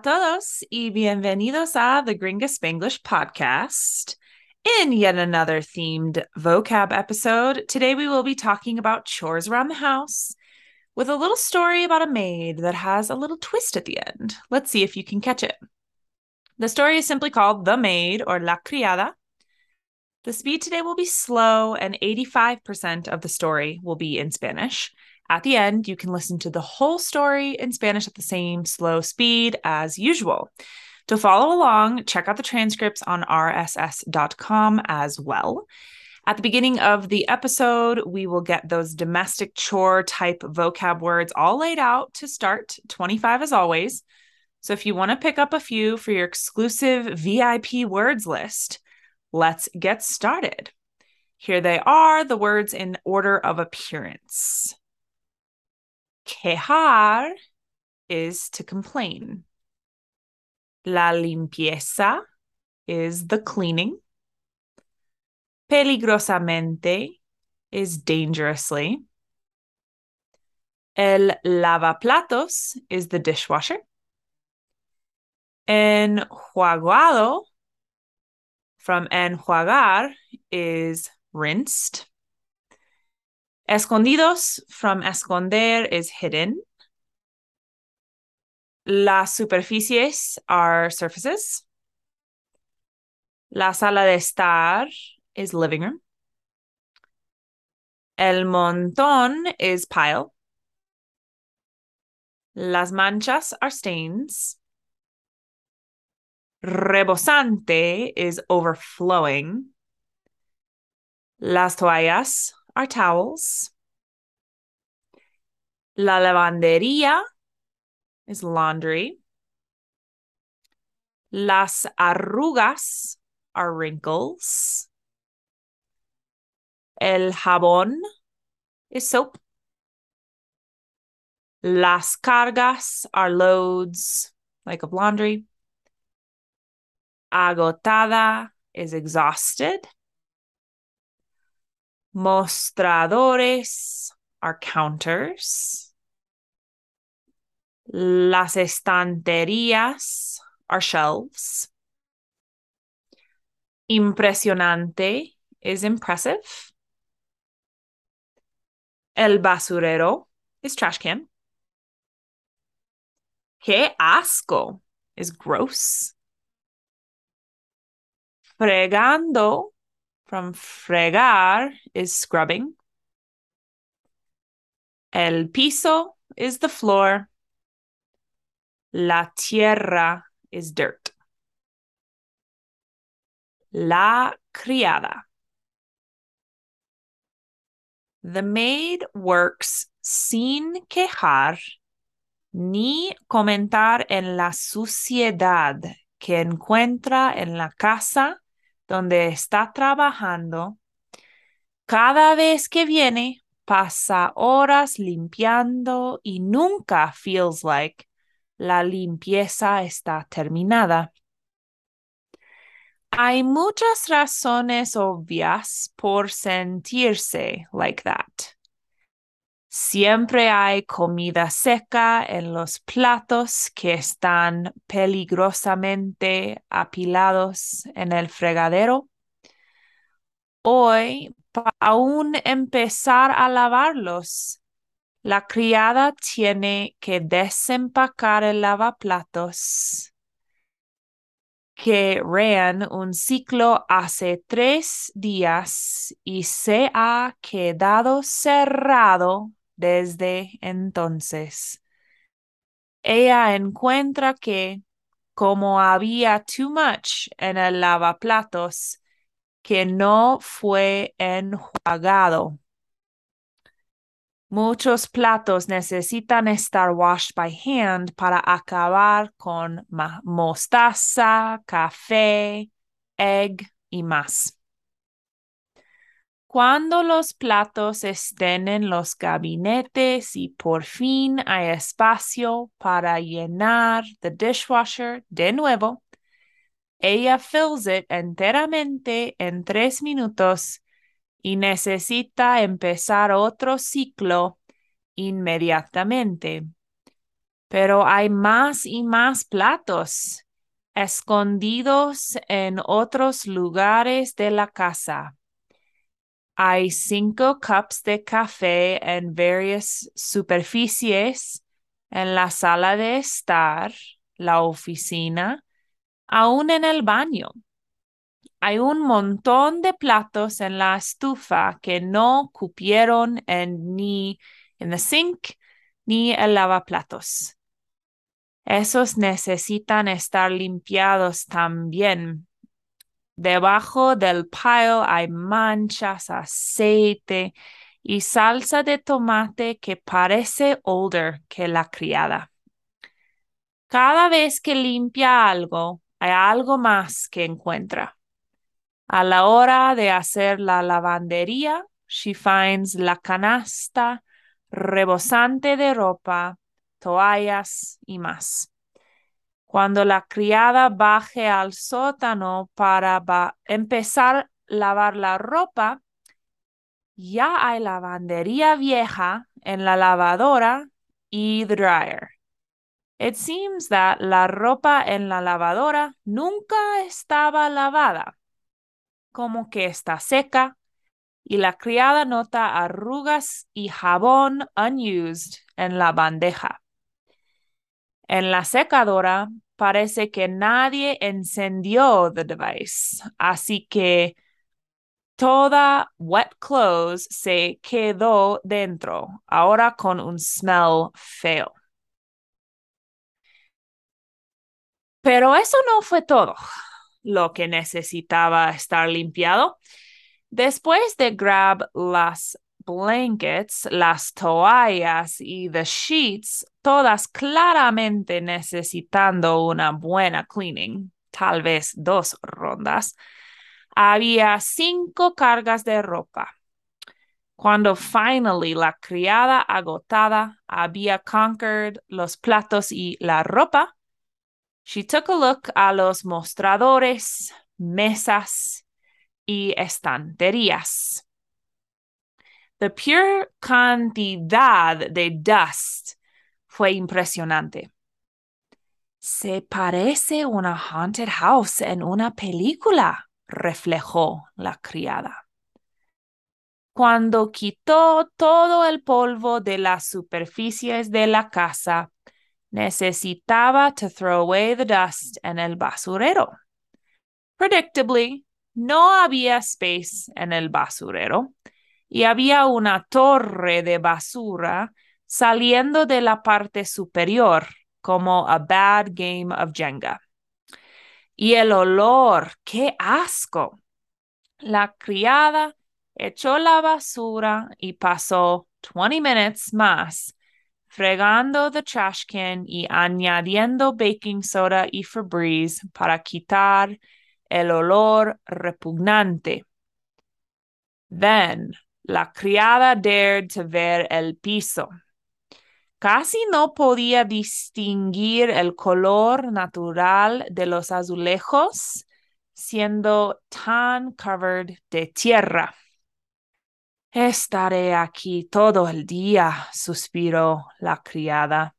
A todos y bienvenidos a the Gringa Spanglish podcast. In yet another themed vocab episode, today we will be talking about chores around the house with a little story about a maid that has a little twist at the end. Let's see if you can catch it. The story is simply called The Maid or La Criada. The speed today will be slow, and 85% of the story will be in Spanish. At the end, you can listen to the whole story in Spanish at the same slow speed as usual. To follow along, check out the transcripts on rss.com as well. At the beginning of the episode, we will get those domestic chore type vocab words all laid out to start 25 as always. So if you want to pick up a few for your exclusive VIP words list, let's get started. Here they are, the words in order of appearance. Quejar is to complain. La limpieza is the cleaning. Peligrosamente is dangerously. El lavaplatos is the dishwasher. Enjuagado from enjuagar is rinsed. Escondidos from esconder is hidden. Las superficies are surfaces. La sala de estar is living room. El montón is pile. Las manchas are stains. Rebosante is overflowing. Las toallas are towels. La lavandería is laundry. Las arrugas are wrinkles. El jabón is soap. Las cargas are loads, like of laundry. Agotada is exhausted. Mostradores are counters. Las estanterías are shelves. Impresionante is impressive. El basurero is trash can. Que asco is gross. Fregando from fregar is scrubbing. El piso is the floor. La tierra is dirt. La criada. The maid works sin quejar ni comentar en la suciedad que encuentra en la casa donde está trabajando. Cada vez que viene, pasa horas limpiando y nunca feels like la limpieza está terminada. Hay muchas razones obvias por sentirse like that. Siempre hay comida seca en los platos que están peligrosamente apilados en el fregadero. Hoy, para aún empezar a lavarlos, la criada tiene que desempacar el lavaplatos que ran un ciclo hace tres días y se ha quedado cerrado desde entonces. Ella encuentra que, como había too much en el lavaplatos, que no fue enjuagado. Muchos platos necesitan estar washed by hand para acabar con mostaza, café, egg y más. Cuando los platos estén en los gabinetes y por fin hay espacio para llenar the dishwasher de nuevo, ella fills it enteramente en tres minutos y necesita empezar otro ciclo inmediatamente. Pero hay más y más platos escondidos en otros lugares de la casa. Hay cinco cups de café en varias superficies en la sala de estar, la oficina, aún en el baño. Hay un montón de platos en la estufa que no cupieron en, ni en el sink ni el lavaplatos. Esos necesitan estar limpiados también. Debajo del pile hay manchas, aceite y salsa de tomate que parece older que la criada. Cada vez que limpia algo, hay algo más que encuentra. A la hora de hacer la lavandería, she finds la canasta rebosante de ropa, toallas y más. Cuando la criada baje al sótano para empezar a lavar la ropa, ya hay lavandería vieja en la lavadora y dryer. It seems that la ropa en la lavadora nunca estaba lavada, como que está seca, y la criada nota arrugas y jabón unused en la bandeja. En la secadora parece que nadie encendió the device, así que toda wet clothes se quedó dentro, ahora con un smell feo. Pero eso no fue todo lo que necesitaba estar limpiado. Después de grab las blankets, las toallas y the sheets, todas claramente necesitando una buena cleaning, tal vez dos rondas, había cinco cargas de ropa. Cuando finally la criada agotada había conquered los platos y la ropa, she took a look a los mostradores, mesas y estanterías. The pure cantidad de dust fue impresionante. Se parece una haunted house en una película, reflejó la criada. Cuando quitó todo el polvo de las superficies de la casa, necesitaba to throw away the dust en el basurero. Predictably, no había space en el basurero y había una torre de basura saliendo de la parte superior como a bad game of Jenga. Y el olor, qué asco. La criada echó la basura y pasó 20 minutes más fregando the trash can y añadiendo baking soda y Febreze para quitar el olor repugnante. Then, la criada dared to ver el piso. Casi no podía distinguir el color natural de los azulejos, siendo tan covered de tierra. Estaré aquí todo el día, suspiró la criada.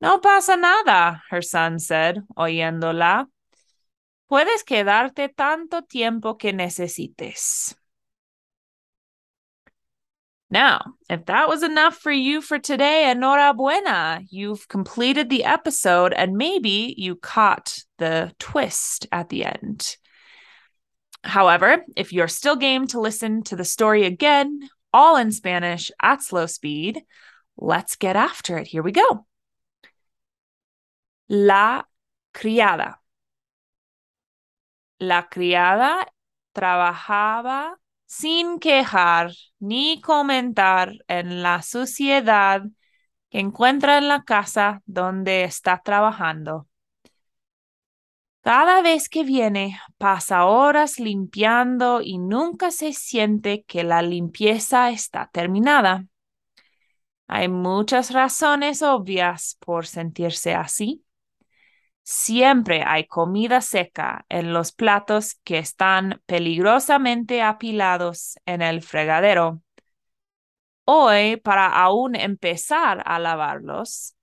No pasa nada, her son said, oyéndola. Puedes quedarte tanto tiempo que necesites. Now, if that was enough for you for today, enhorabuena. You've completed the episode and maybe you caught the twist at the end. However, if you're still game to listen to the story again, all in Spanish at slow speed, let's get after it. Here we go. La criada. La criada trabajaba sin quejar ni comentar en la suciedad que encuentra en la casa donde está trabajando. Cada vez que viene, pasa horas limpiando y nunca se siente que la limpieza está terminada. Hay muchas razones obvias por sentirse así. Siempre hay comida seca en los platos que están peligrosamente apilados en el fregadero. Hoy, para aún empezar a lavarlos,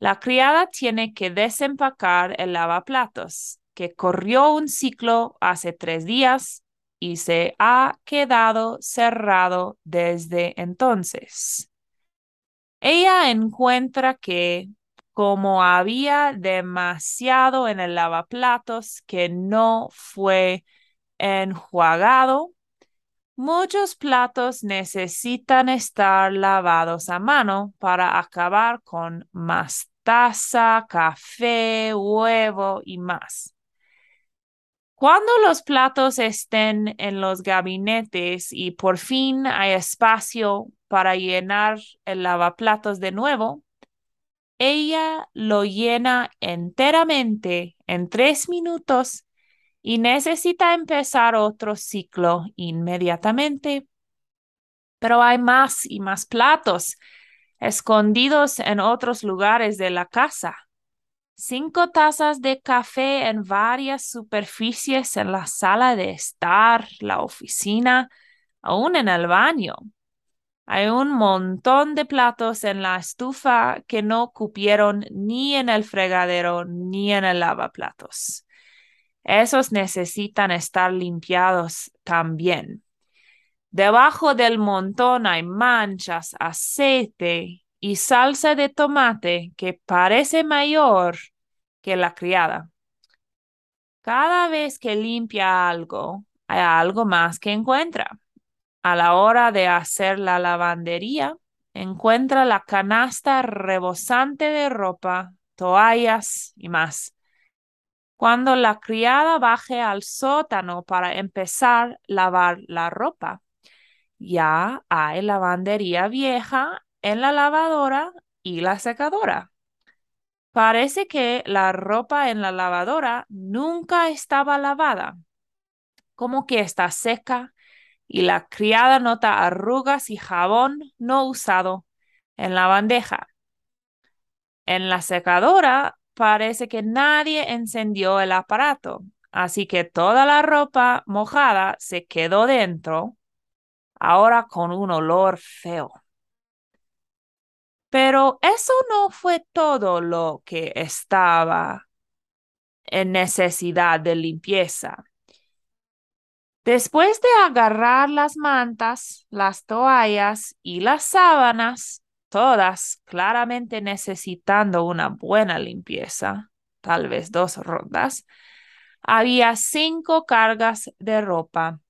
La criada tiene que desempacar el lavaplatos, que corrió un ciclo hace tres días y se ha quedado cerrado desde entonces. Ella encuentra que como había demasiado en el lavaplatos que no fue enjuagado, muchos platos necesitan estar lavados a mano para acabar con más taza, café, huevo y más. Cuando los platos estén en los gabinetes y por fin hay espacio para llenar el lavaplatos de nuevo, ella lo llena enteramente en tres minutos y necesita empezar otro ciclo inmediatamente. Pero hay más y más platos escondidos en otros lugares de la casa. Cinco tazas de café en varias superficies en la sala de estar, la oficina, aún en el baño. Hay un montón de platos en la estufa que no cupieron ni en el fregadero ni en el lavaplatos. Esos necesitan estar limpiados también. Debajo del montón hay manchas, aceite y salsa de tomate que parece mayor que la criada. Cada vez que limpia algo, hay algo más que encuentra. A la hora de hacer la lavandería, encuentra la canasta rebosante de ropa, toallas y más. Cuando la criada baje al sótano para empezar a lavar la ropa, ya hay lavandería vieja en la lavadora y la secadora. Parece que la ropa en la lavadora nunca estaba lavada, como que está seca y la criada nota arrugas y jabón no usado en la bandeja. En la secadora parece que nadie encendió el aparato, así que toda la ropa mojada se quedó dentro, ahora con un olor feo. Pero eso no fue todo lo que estaba en necesidad de limpieza. Después de agarrar las mantas, las toallas y las sábanas, todas claramente necesitando una buena limpieza, tal vez dos rondas, había cinco cargas de ropa.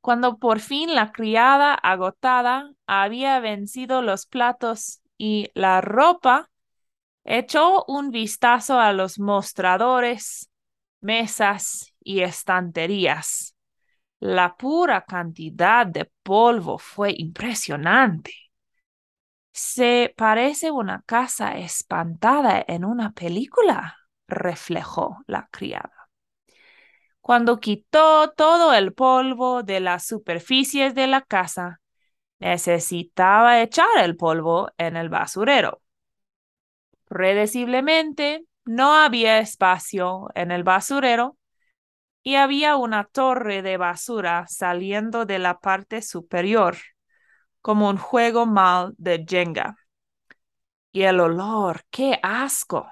Cuando por fin la criada agotada había vencido los platos y la ropa, echó un vistazo a los mostradores, mesas y estanterías. La pura cantidad de polvo fue impresionante. Se parece una casa espantada en una película, reflejó la criada. Cuando quitó todo el polvo de las superficies de la casa, necesitaba echar el polvo en el basurero. Predeciblemente, no había espacio en el basurero y había una torre de basura saliendo de la parte superior como un juego mal de Jenga. Y el olor, qué asco.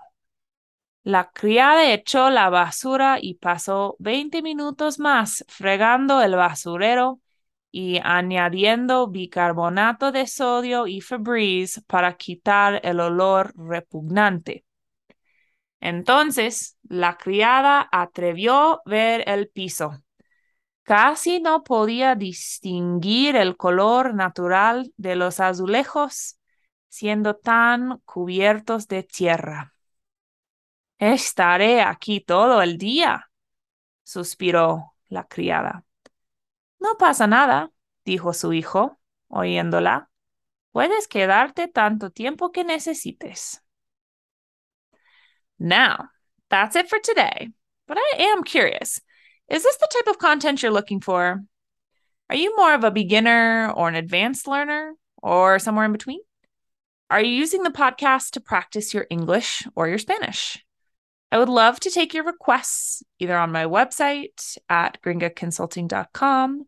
La criada echó la basura y pasó 20 minutos más fregando el basurero y añadiendo bicarbonato de sodio y Febreze para quitar el olor repugnante. Entonces la criada atrevió ver el piso Casi no podía distinguir el color natural de los azulejos, siendo tan cubiertos de tierra. Estaré aquí todo el día, suspiró la criada. No pasa nada, dijo su hijo, oyéndola. Puedes quedarte tanto tiempo que necesites. Now, that's it for today. But I am curious. Is this the type of content you're looking for? Are you more of a beginner or an advanced learner or somewhere in between? Are you using the podcast to practice your English or your Spanish? I would love to take your requests either on my website at gringaconsulting.com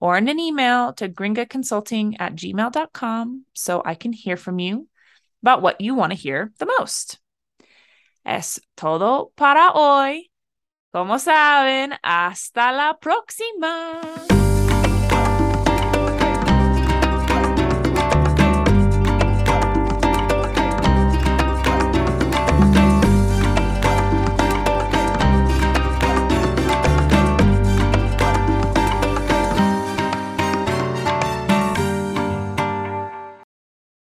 or in an email to gringaconsulting at gmail.com so I can hear from you. about what you want to hear the most. Es todo para hoy. Como saben, hasta la próxima.